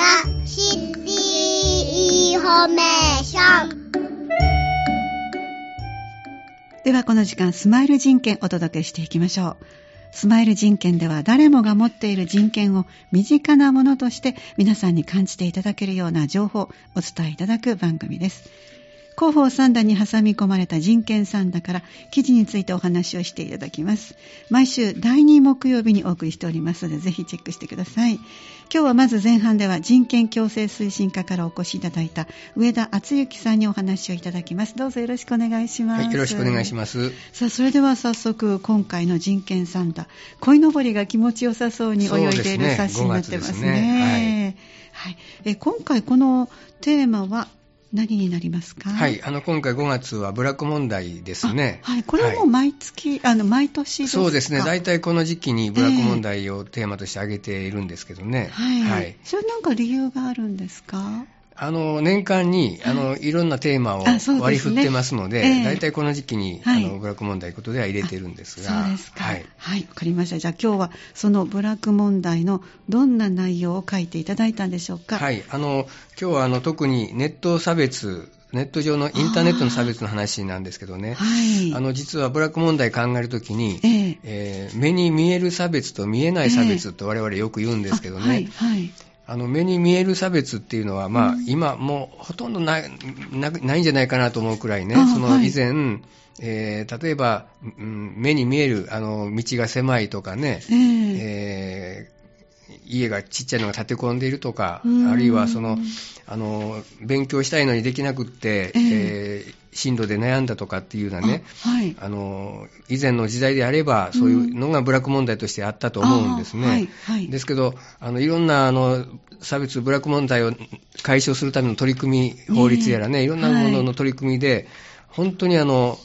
なシティインフォメーション。ではこの時間スマイル人権お届けしていきましょう。スマイル人権では誰もが持っている人権を身近なものとして皆さんに感じていただけるような情報をお伝えいただく番組です。広報さんだに挟み込まれた人権さんだから記事についてお話をしていただきます。毎週第2木曜日にお送りしておりますのでぜひチェックしてください。今日はまず前半では人権共生推進課からお越しいただいた上田敦之さんにお話をいただきます。どうぞよろしくお願いします、はい、よろしくお願いします。さあそれでは早速今回の人権三段鯉のぼりが気持ちよさそうに泳いでいる写真になってますね、ね、はい、はい、え今回このテーマは何になりますか？はい、あの、今回5月はブラック問題ですね。はい、これはもう毎月、はい、あの、毎年ですか？そうですね、大体この時期にブラック問題をテーマとして挙げているんですけどね。えー、はい。はい、それなんか理由があるんですか？あの年間にあのいろんなテーマを割り振ってますので、大体、この時期に、あのブラック問題ことでは入れてるんですが、そうですか。はい、はい、わかりました。じゃあ今日はそのブラック問題のどんな内容を書いていただいたんでしょうか？はい、あの今日はあの特にネット差別ネット上のインターネットの差別の話なんですけどね、はい、あの実はブラック問題考えるときに、えー、えー、目に見える差別と見えない差別と我々よく言うんですけどね、はいはい、あの目に見える差別っていうのは、まあ、うん、今もうほとんどないないんじゃないかなと思うくらいね、その以前、はいえー、例えば、うん、目に見えるあの道が狭いとかね、えー、えー家がちっちゃいのが立て込んでいるとか、あるいはそのあの勉強したいのにできなくって、えー、えー、進路で悩んだとかっていうようなね、はい、あの以前の時代であれば、そういうのがブラック問題としてあったと思うんですね。はいはい、ですけど、あのいろんなあの差別、ブラック問題を解消するための取り組み、法律やらね、い。ろんなものの取り組みで、本当にあの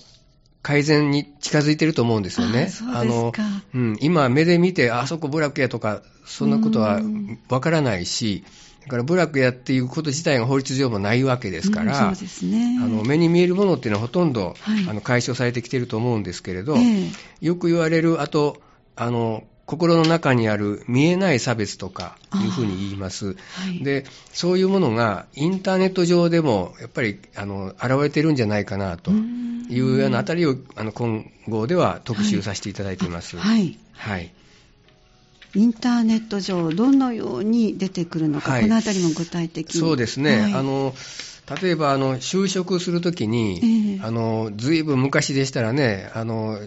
改善に近づいてると思うんですよね。あの、うん、今目で見て、あそこブラックやとか、そんなことはわからないし、だからブラックやっていうこと自体が法律上もないわけですから、そうですね、あの目に見えるものっていうのはほとんど、はい、あの解消されてきてると思うんですけれど、えー、よく言われる、あと、あの、心の中にある見えない差別とかいうふうに言います、はい、でそういうものがインターネット上でもやっぱりあの現れてるんじゃないかなというようなあたりをあの今後では特集させていただいています。はい、はい、インターネット上、どのように出てくるのか、はい、このあたりも具体的に。そうですね、はい、あの例えばあの就職するときに、えー、あのずいぶん昔でしたらね、あの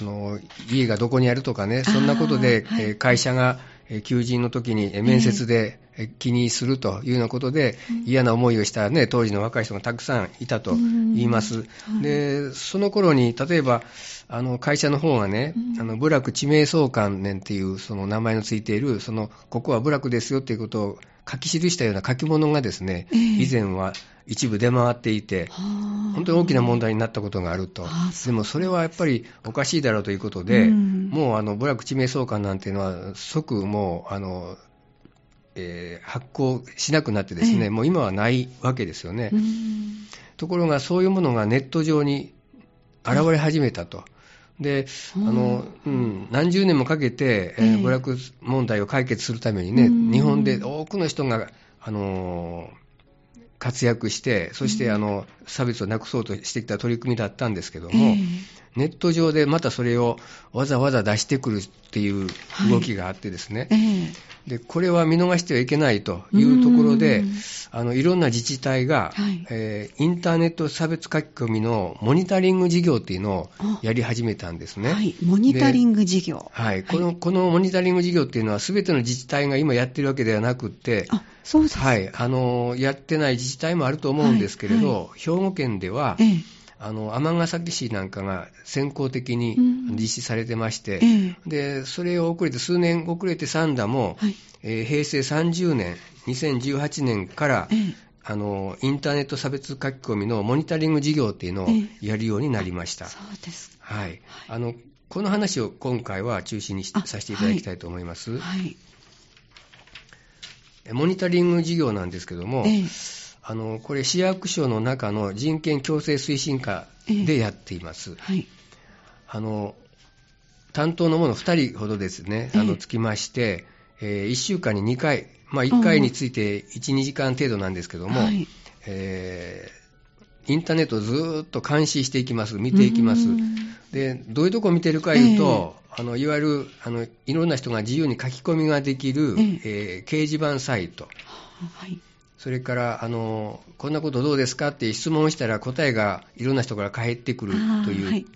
あの家がどこにあるとかね、そんなことで、はい、会社が求人の時に面接で気にするというようなことで、嫌な思いをした、ね、当時の若い人がたくさんいたと言います。でその頃に例えばあの会社の方がね、あの部落地名相関年っていうその名前のついているそのここは部落ですよということを書き記したような書き物がですね、以前は一部出回っていて、本当に大きな問題になったことがあると、でもそれはやっぱりおかしいだろうということで、うん、もうあの部落地名相関なんていうのは、即もうあの、えー、発行しなくなってですね、えもう今はないわけですよね。ところがそういうものがネット上に現れ始めたと。であのうん、何十年もかけて、えー、ブラック問題を解決するためにね、日本で多くの人が、あのー活躍して、そしてあの差別をなくそうとしてきた取り組みだったんですけども、えー、ネット上でまたそれをわざわざ出してくるっていう動きがあってですね、はいえ。ー、でこれは見逃してはいけないというところで、あのいろんな自治体が、はい、えー、インターネット差別書き込みのモニタリング事業っていうのをやり始めたんですね。はい、モニタリング事業。はい、この、このモニタリング事業っていうのは、すべての自治体が今やってるわけではなくって、あそうですはい、あのやってない自治体もあると思うんですけれど、兵庫県では、ええあの尼崎市なんかが先行的に実施されてまして、うん、でそれを遅れて、数年遅れてサダも、はい、えー、平成30年、2018年から、えー、あのインターネット差別書き込みのモニタリング事業っていうのをやるようになりました。そうですはい、あのこの話を今回は中心にさせていただきたいと思います。はい、モニタリング事業なんですけども、えー、あのこれ市役所の中の人権共生推進課でやっています。えーはい、あの担当の者2人ほどですね、あのつきまして、えー、1週間に2回、まあ、1回について1、2時間程度なんですけども、はい、えー、インターネットをずっと監視していきます、見ていきます。で、どういうとこを見てるかいうと、えー、あのいわゆるあのいろんな人が自由に書き込みができる、えー、えー、掲示板サイト、はい、それからあの、こんなことどうですかって質問をしたら答えがいろんな人から返ってくるという、はい、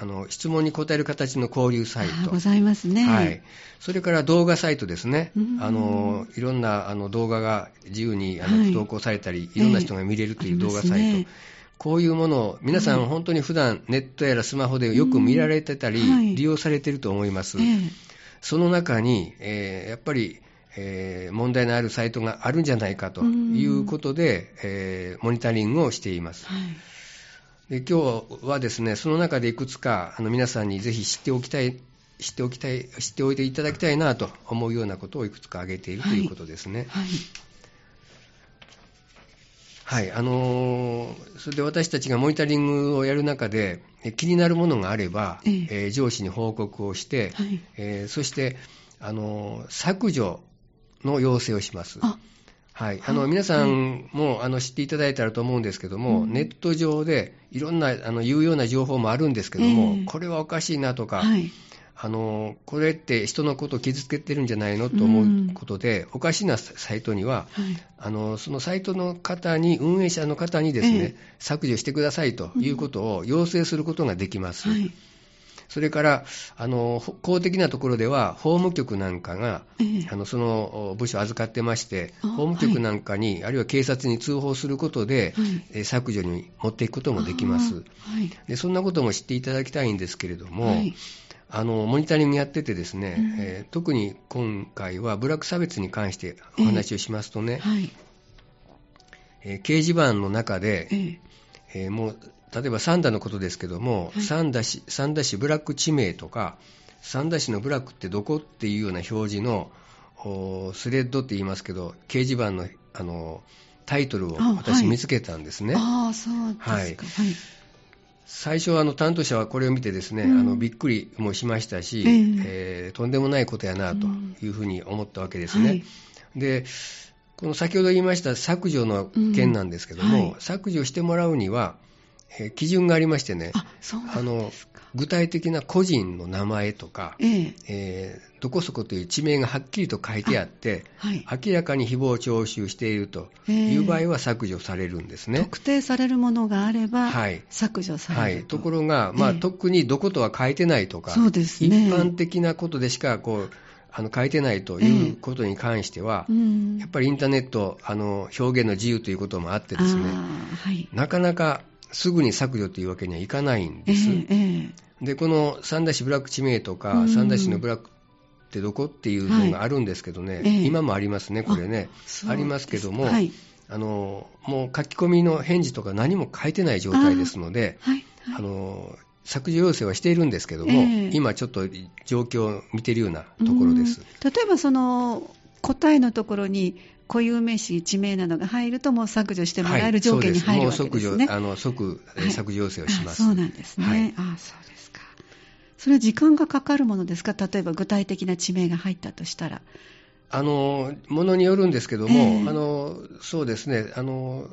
あの質問に答える形の交流サイト。ございますね。はい。それから動画サイトですね。あの、いろんなあの動画が自由にあの、はい、投稿されたり、いろんな人が見れるという動画サイト。えーこういうものを、皆さん本当に普段ネットやらスマホでよく見られてたり、利用されていると思います。えー、その中に、えー、やっぱり、えー、問題のあるサイトがあるんじゃないかということで、えモニタリングをしています。はい。で今日はですね、その中でいくつかあの皆さんにぜひ知っておきたい、知っておきたい、知っておいていただきたいなと思うようなことをいくつか挙げているということですね。はい、はい、はい、あのー、それで私たちがモニタリングをやる中で、気になるものがあれば、ええ。ー、上司に報告をして、はい、えー、そして、あの削除の要請をします。はい、あの皆さんもあの知っていただいたらと思うんですけども、うん、ネット上でいろんなあの有用な情報もあるんですけども、えー、これはおかしいなとか、はい、あのこれって人のことを傷つけてるんじゃないのと思うことで、うん、おかしなサイトには、はい、あのそのサイトの方に、運営者の方にですね、えー、削除してくださいということを要請することができます。はいそれから、あの、公的なところでは、法務局なんかが、えー、あの、その部署を預かってまして、法務局なんかに、はい、あるいは警察に通報することで、はい、削除に持っていくこともできます、はい、で。そんなことも知っていただきたいんですけれども、あの、モニタリングやっててですね、うん、えー、特に今回は部落差別に関してお話をしますとね、えーえー、掲示板の中で、えーえー、もう例えばサンダのことですけども、はい、サンダ市サンダ市ブラック地名とか、サンダ市のブラックってどこっていうような表示のスレッドって言いますけど、掲示板のあのタイトルを私見つけたんですね。あ、はい、そうですか。はい、最初あの担当者はこれを見てですね、うん、あのびっくりもしましたし、えー、えー、とんでもないことやなというふうに思ったわけですね。うん。はい、でこの先ほど言いました削除の件なんですけども、うん。はい、削除してもらうには、えー、基準がありましてね、あの具体的な個人の名前とか、えー、えー、どこそこという地名がはっきりと書いてあって、はい、明らかに誹謗徴収しているという場合は削除されるんですね。特定されるものがあれば、削除されると、はい、ところが、まあ、特にどことは書いてないとか、そうですね、一般的なことでしかこうあの書いてないということに関しては、えーうん、やっぱりインターネットあの表現の自由ということもあってですね、はい、なかなかすぐに削除というわけにはいかないんです。えーえー、で、この三田市ブラック地名とか、三田市のブラックってどこっていうのがあるんですけどね、はい。えー、今もありますね、これね。ありますけども、はい、あの、もう書き込みの返事とか何も書いてない状態ですので、あはい、あの削除要請はしているんですけども、えー、今ちょっと状況を見ているようなところです。例えばその答えのところに固有名詞、地名などが入ると、もう削除してもらえる条件に入るわけですね。はい、もう即、あの即削除要請をします。そうなんですね。はい、あそうですか。それは時間がかかるものですか？例えば具体的な地名が入ったとしたら。あの、ものによるんですけども、えー、あの、そうですね、あの、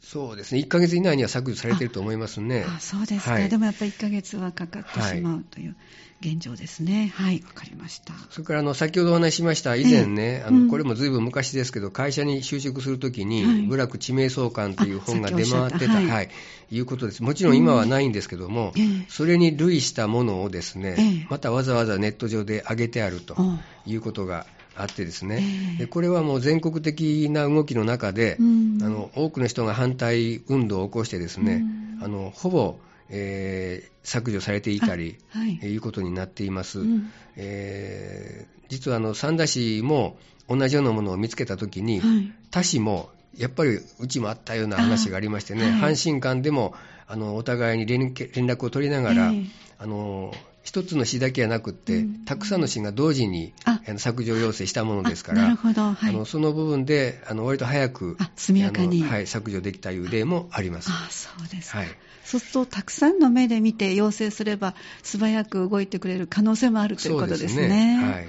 そうですね、1ヶ月以内には削除されていると思いますね。あそうですか、はい、でもやっぱり1ヶ月はかかってしまうという。現状ですね。はい、わかりました。それからあの先ほどお話ししました以前ね、えー、あのこれもずいぶん昔ですけど、会社に就職するときに、はい、部落地名相関という本が出回ってた、はい、はい、いうことです。もちろん今はないんですけども、うん、それに類したものをですね、えー、またわざわざネット上で上げてあるということがあってですね、えー、でこれはもう全国的な動きの中で、うん、あの多くの人が反対運動を起こしてですね、うん、あのほぼえー、削除されていたり、はい、えー、いうことになっています。うん、えー、実はあの三田市も同じようなものを見つけたときに、はい、他市もやっぱりうちもあったような話がありましてね、はい、阪神間でもあのお互いに連絡を取りながら、えー、あの一つの詩だけじゃなくって、うん、たくさんの詩が同時に削除要請したものですから、なるほど、はい、あのその部分であの割と早く速やかに、はい、削除できたいう例もあります。あそうですはい、そうすると、たくさんの目で見て要請すれば、素早く動いてくれる可能性もあるということですね。すね。はい。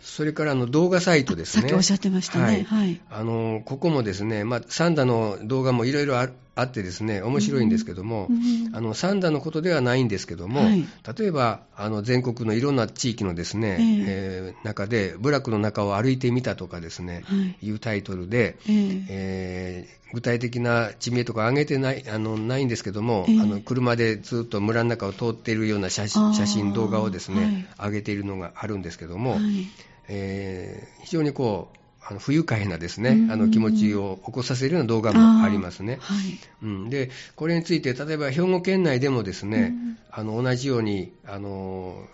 それからあの動画サイトですね。さっきおっしゃってましたね。はい。はい、あのここもですね、まあ、サンダの動画もいろいろあってですね、面白いんですけども、うん、あのサンダのことではないんですけども、はい、例えばあの全国のいろんな地域のですね、えー、えー、中で、部落の中を歩いてみたとかですね、はい、いうタイトルで、えー、えー、具体的な地名とか挙げてないあのないんですけども、えー、あの車でずっと村の中を通っているような写真、動画をですね、上げているのがあるんですけども、えー、非常にこう、あの不愉快なですね、あの気持ちを起こさせるような動画もありますね。はい。うん、で、これについて、例えば兵庫県内でもですね、あの同じように、あの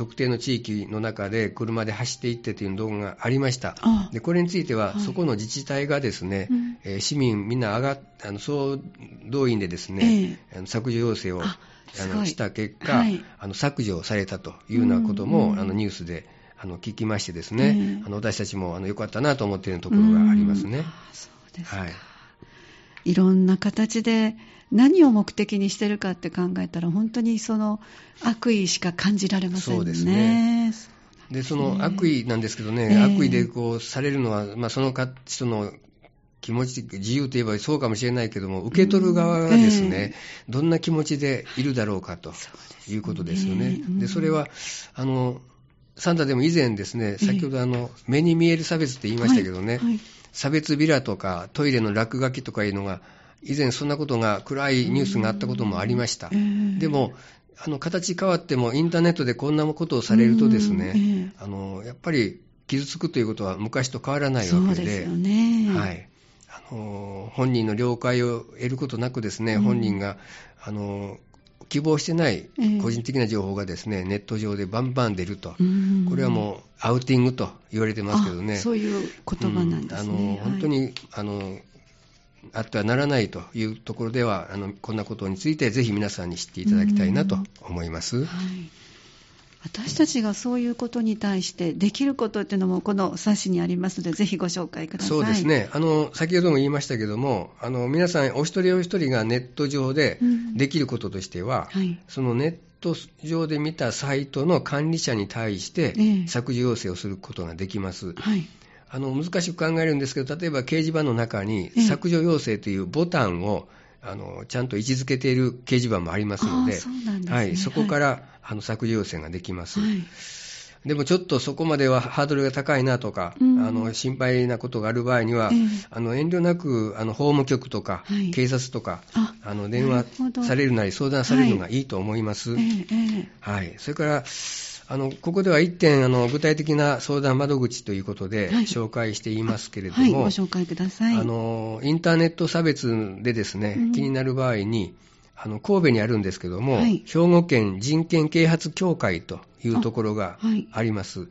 特定の地域の中で車で走っていってという動画がありました。でこれについては、はい、そこの自治体がですね、うん、市民みんな上があの総動員でですね、えー、削除要請をあのした結果、はい、あの削除されたというようなことも、あのニュースであの聞きましてですね、えー、あの私たちもあの良かったなと思っているところがありますね。そうですはい、いろんな形で何を目的にしてるかって考えたら本当にその悪意しか感じられませんね。そうですね。でその悪意なんですけどね、えー、悪意でこうされるのは、まあ、その人の気持ち、自由といえばそうかもしれないけども、受け取る側がですね、えー、どんな気持ちでいるだろうかということですよね。で、それは、あの、サンタでも以前ですね、先ほどあの、目に見える差別って言いましたけどね、はいはい、差別ビラとかトイレの落書きとかいうのが、以前そんなことが暗いニュースがあったこともありました。でも、あの形変わってもインターネットでこんなことをされるとですね、あのやっぱり傷つくということは昔と変わらないわけで、でね、はい、あの本人の了解を得ることなくですね、本人があの希望してない個人的な情報がですね、えー、ネット上でバンバン出ると、これはもうアウティングと言われてますけどね、そういう言葉なんですね。うん、あの本当に、はい、あのあってはならないというところでは、あのこんなことについてぜひ皆さんに知っていただきたいなと思います。はい私たちがそういうことに対してできることっていうのもこの冊子にありますのでぜひご紹介ください。そうですね。あの先ほども言いましたけどもあの皆さんお一人お一人がネット上でできることとしては、うん。はい、そのネット上で見たサイトの管理者に対して削除要請をすることができます、えはい。あの難しく考えるんですけど、例えば掲示板の中に削除要請というボタンを、あのちゃんと位置づけている掲示板もありますので、はい、そこから、はい、あの削除要請ができます。はい。でもちょっとそこまではハードルが高いなとか、うん、あの心配なことがある場合には、えー、あの遠慮なくあの法務局とか、はい、警察とかあの電話されるなり相談されるのがいいと思います。はい、えーはい、それからあのここでは1点あの、具体的な相談窓口ということで紹介していますけれども、はい、ご紹介ください。あのインターネット差別でですね、うん、気になる場合に、あの神戸にあるんですけども、はい、兵庫県人権啓発協会というところがあります。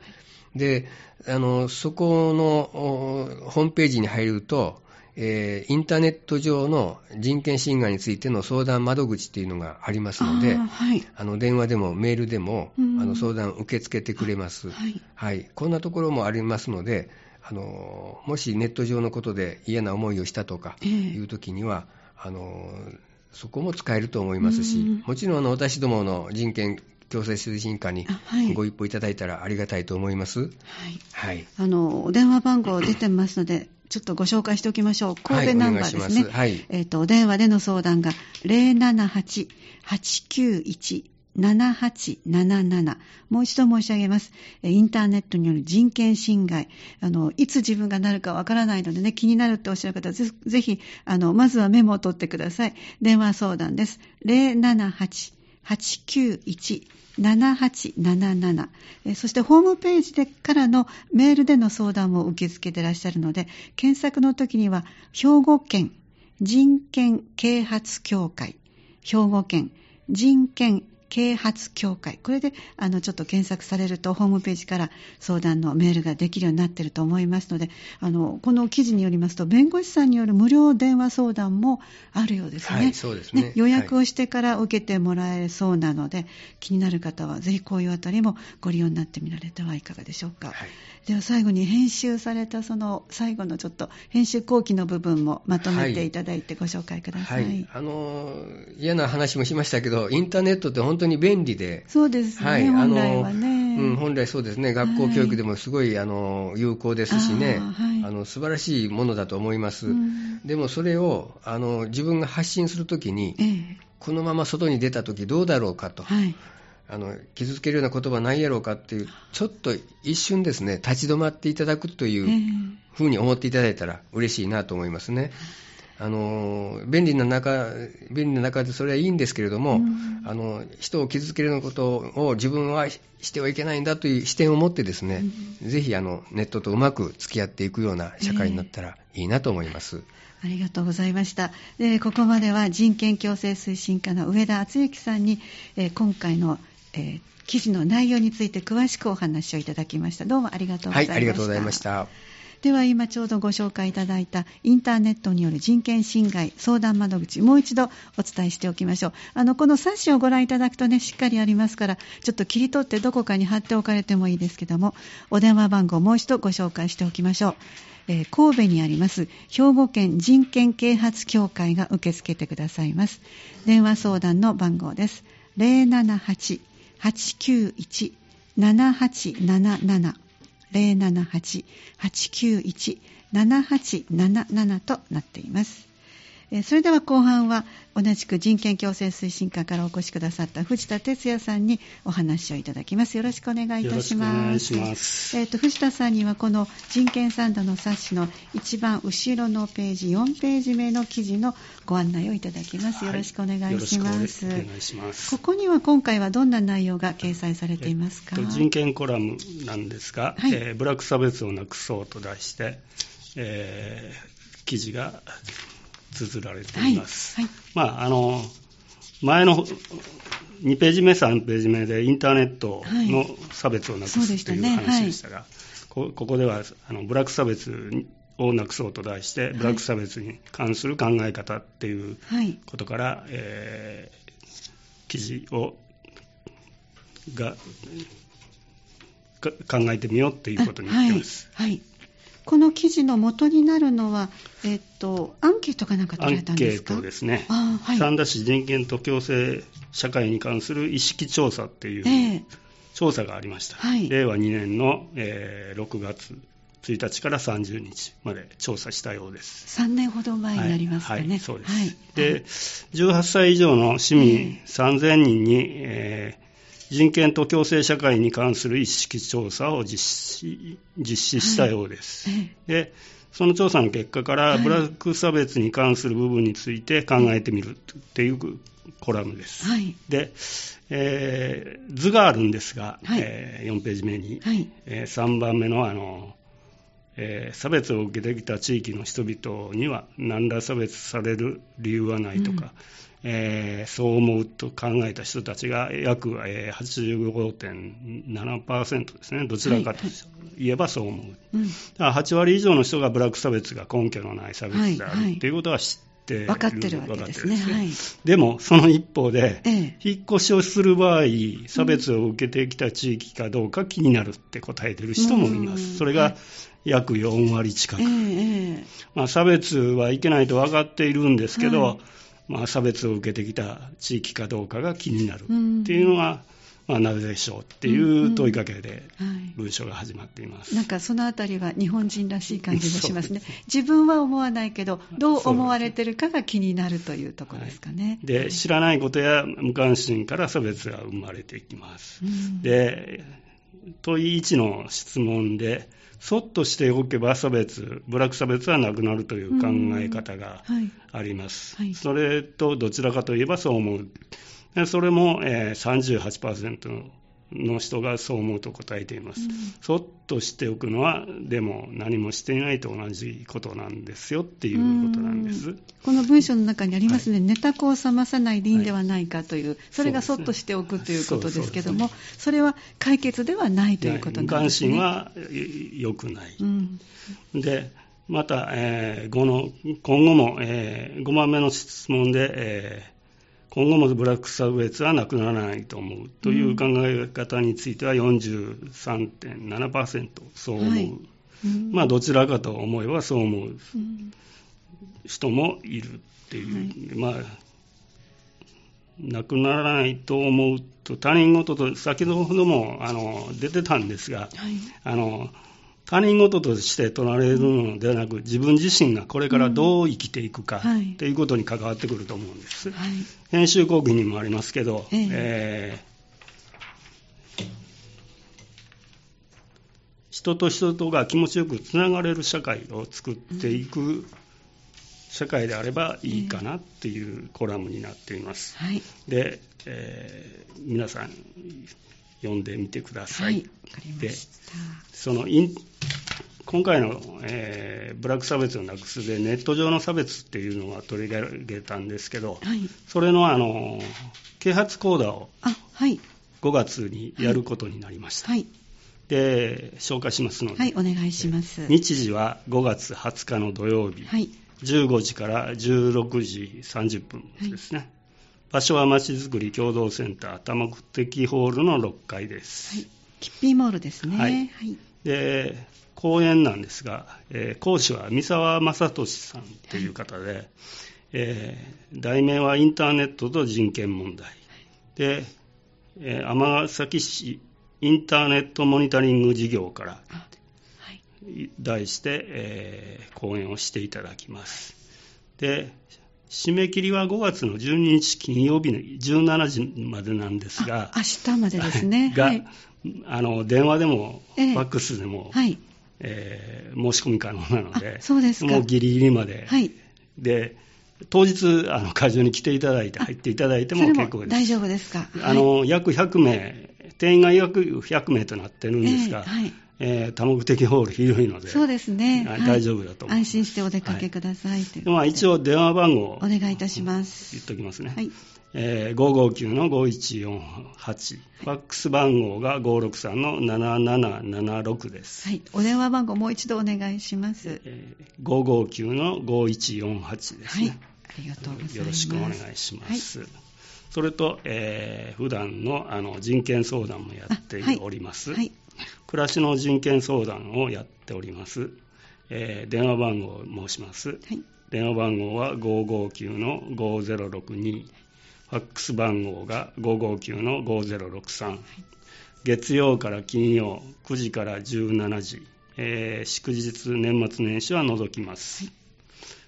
であのそこのホームページに入ると、えー、インターネット上の人権侵害についての相談窓口っていうのがありますので、あはい、あの電話でもメールでも、あの相談受け付けてくれます、はい、はい、こんなところもありますのであの、もしネット上のことで嫌な思いをしたとかいうときには、えー、あの、そこも使えると思いますし、もちろんあの私どもの人権強制推進課にご一報いただいたらありがたいと思います。はい。はい、あの、お電話番号出てますので、ちょっとご紹介しておきましょう。神戸ナンバーですね。はい、えっ、ー、と、お電話での相談が078-891-7877もう一度申し上げます。インターネットによる人権侵害。あの、いつ自分がなるかわからないのでね、気になるっておっしゃる方はぜ、ぜひ、あの、まずはメモを取ってください。電話相談です。078-891 7877そしてホームページでからのメールでの相談も受け付けてらっしゃるので検索の時には兵庫県人権啓発協会。兵庫県人権啓発協会。これで、あの、ちょっと検索されると、ホームページから相談のメールができるようになっていると思いますので、あの、この記事によりますと、弁護士さんによる無料電話相談もあるようですね。はい、そうですね。ね予約をしてから受けてもらえそうなので、はい、気になる方は、ぜひこういうあたりもご利用になってみられてはいかがでしょうか。はい、では、最後に編集された、その、最後のちょっと、編集後期の部分もまとめていただいてご紹介ください。はい。あの、嫌な話もしましたけど、インターネットって本当に便利で、そうですね、はい、あの、ね、うん、本来そうですね、学校教育でもすごい、あの有効ですしね、あ、はい、の素晴らしいものだと思います。うん、でもそれをあの自分が発信するときに、えー、このまま外に出たときどうだろうかと。はい。あの傷つけるような言葉ないやろうかっていう、ちょっと一瞬ですね、立ち止まっていただくというふうに思っていただいたら嬉しいなと思いますね。あの便利な中便利な中でそれはいいんですけれども、うん、あの人を傷つけるようなことを自分はしてはいけないんだという視点を持ってですね、うん、ぜひあのネットとうまく付き合っていくような社会になったらいいなと思います。えー、ありがとうございました。えここまでは人権共生推進課の上田敦之さんに、えー、今回の、えー、記事の内容について詳しくお話をいただきました。どうもありがとうございました。はい、ありがとうございました。では今ちょうどご紹介いただいたインターネットによる人権侵害相談窓口もう一度お伝えしておきましょう。あのこの冊子をご覧いただくとねしっかりありますからちょっと切り取ってどこかに貼っておかれてもいいですけどもお電話番号もう一度ご紹介しておきましょう。えー、神戸にあります兵庫県人権啓発協会が受け付けてくださいます。電話相談の番号です。078-891-7877 078-891-7877となっています。それでは後半は同じく人権共生推進課からお越しくださった藤田哲也さんにお話をいただきます。よろしくお願いいたします。えっ、ー、と藤田さんにはこの人権サンドの冊子の一番後ろのページ4ページ目の記事のご案内をいただきます。よろしくお願いします。はい、お願いします。ここには今回はどんな内容が掲載されていますか？えっと、人権コラムなんですが、はい、えー、ブラック差別をなくそうと題して、えー、記事が綴られています。はいはい、まあ、あの、前の2ページ目、3ページ目でインターネットの差別をなくすという話でしたが、ここではあのブラック差別をなくそうと題して、ブラック差別に関する考え方っていうことから、はい、えー、記事をが考えてみようっていうことになってます。はい、はいこの記事の元になるのは、えっと、アンケートかなんか取られたんですか？アンケートですね。はい、三田市人権と共生社会に関する意識調査っていう調査がありました。はい、令和2年の、えー、6月1日から30日まで調査したようです。3年ほど前になりますかね。はい、はい、そうです。はい、で、18歳以上の市民3000人に、えー人権と共生社会に関する意識調査を実施実施したようです。はい、でその調査の結果から、ブラック差別に関する部分について考えてみるっていうコラムです。はい、で、えー、図があるんですが、はい、えー、4ページ目に、はい、えー、3番目のあの、えー、差別を受けてきた地域の人々には何ら差別される理由はないとか、えー、そう思うと考えた人たちが約、えー、85.7%ですね、どちらかといえばそう思う、はいはい、だから8割以上の人がブラック差別が根拠のない差別であるということは知ってる、分かってるわけですね。はい、でも、その一方で、ええ、引っ越しをする場合、差別を受けてきた地域かどうか気になるって答えてる人もいます。それが約4割近く。えまあ、差別はいけないと分かっているんですけど、まあ、差別を受けてきた地域かどうかが気になるっていうのは、まあ、なぜでしょうっていう問いかけで文章が始まっています、なんかそのあたりは日本人らしい感じもしますね。自分は思わないけどどう思われてるかが気になるというところですかね、はい、で知らないことや無関心から差別が生まれていきます、で問い1の質問でそっとしておけば差別、ブラック差別はなくなるという考え方があります。はいはい、それとどちらかといえばそう思う。それも、えー、38%のの人がそう思うと答えています、うん、そっとしておくのはでも何もしていないと同じことなんですよっていうことなんです。この文章の中にありますね、はい、寝た子を覚まさないでいいんではないかという、はい、それがそっとしておくということですけどもそれは解決ではないということなんですね、関心は良くない、うん、でまた、えー、の今後も、えー、5番目の質問で、えー今後もブラック差別はなくならないと思うという考え方については43.7%そう思う、はい。うん、まあどちらかと思えばそう思う人もいるっていう、はい、まあなくならないと思うと、他人事と、先ほどもあの出てたんですが、はい。あの他人事として取られるのではなく、自分自身がこれからどう生きていくか、うん。はい。ということに関わってくると思うんです。はい。編集講義にもありますけど、ええ。えー人と人とが気持ちよくつながれる社会を作っていく社会であればいいかなっていうコラムになっています。はい。で、えー皆さん読んでみてくださ。はいでその今回の、えーブラック差別をなくすでネット上の差別っていうのは取り上げたんですけど、はい。それのあの啓発講座をあはい。5月にやることになりました。はい。で、紹介しますので、はいお願いします。日時は5月20日の土曜日、はい。15時から16時30分ですね。場所はまちづくり共同センター多目的ホールの6階です。はい。キッピーモールですね。はい。はい。で、講演なんですが、えー講師は三沢正俊さんという方で、えー題名はインターネットと人権問題。で、えー尼崎市インターネットモニタリング事業から題して、えー講演をしていただきます。で、締め切りは5月の12日金曜日の17時までなんですが、あ明日までですね。が、はい。あの電話でも、ええ。ファックスでも、はい。えー申し込み可能なのであ、そうですか。もうギリギリまで、はい。で当日あの会場に来ていただいて、入っていただいても結構です。も大丈夫ですか。あの約100名、定員が約100名となってるんですが、ええはいえー多目的ホール広いので、そうですね、はいはい大丈夫だと思います安心してお出かけください、といまあ、一応電話番号をお願いいたします言っておきますね。はいえー559の5148、ファックス番号が563の7776です。はい、お電話番号もう一度お願いします。えー559の5148ですはいね。、ありがとうございます。よろしくお願いします。それと、えー普段のあの人権相談もやっております。はい、暮らしの人権相談をやっております。えー電話番号を申します。はい、電話番号は559の5062。ファックス番号が559の5063。月曜から金曜9時から17時。えー祝日、年末年始は除きます。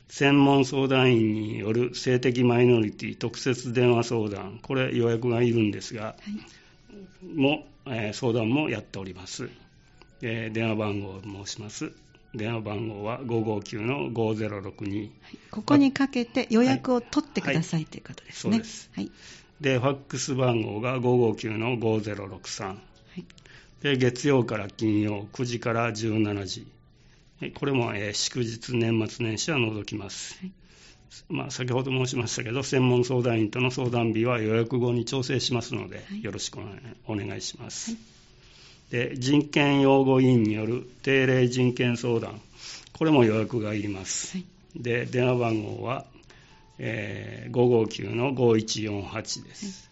専門相談員による性的マイノリティ特設電話相談、これ予約がいるんですが、はい、も、えー相談もやっております。えー電話番号を申します。電話番号は559の5062。ここにかけて予約を取ってください、ということですね。そうですはい、で、ファックス番号が559の5063。はい、で、月曜から金曜9時から17時。えこれも、えー祝日、年末年始は除きます。はいまあ、先ほど申しましたけど、専門相談員との相談日は予約後に調整しますので、はいよろしくお願いします。で人権擁護委員による定例人権相談、これも予約がいります。はいで電話番号は、えー559の5148です。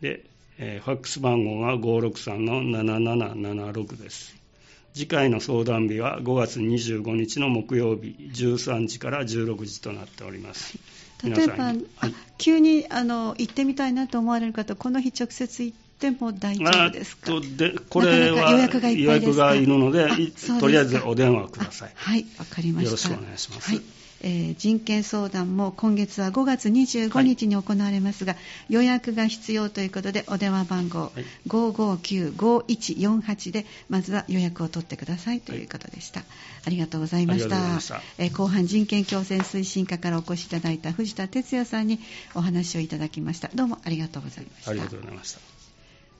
で、えーファックス番号が563の7776です。次回の相談日は5月25日の木曜日13時から16時となっております。例えば、皆さんに。あ急にあの行ってみたいなと思われる方、この日直接行っても大丈夫ですか？でこれは予約がいるのでとりあえずお電話ください。あ。はい、わかりました。よろしくお願いします。はいえー人権相談も今月は5月25日に行われますが、予約が必要ということで、お電話番号、い559-5148で、まずは予約を取ってくださいということでした。ありがとうございました。したえー後半人権共生推進課からお越しいただいた藤田哲也さんにお話をいただきました。どうもありがとうございました。ありがとうございました。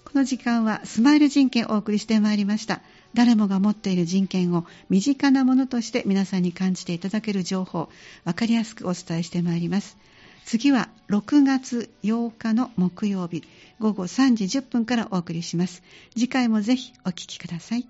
この時間はスマイル人権をお送りしてまいりました。誰もが持っている人権を身近なものとして皆さんに感じていただける情報、わかりやすくお伝えしてまいります。次は6月8日の木曜日午後3時10分からお送りします。次回もぜひお聞きください。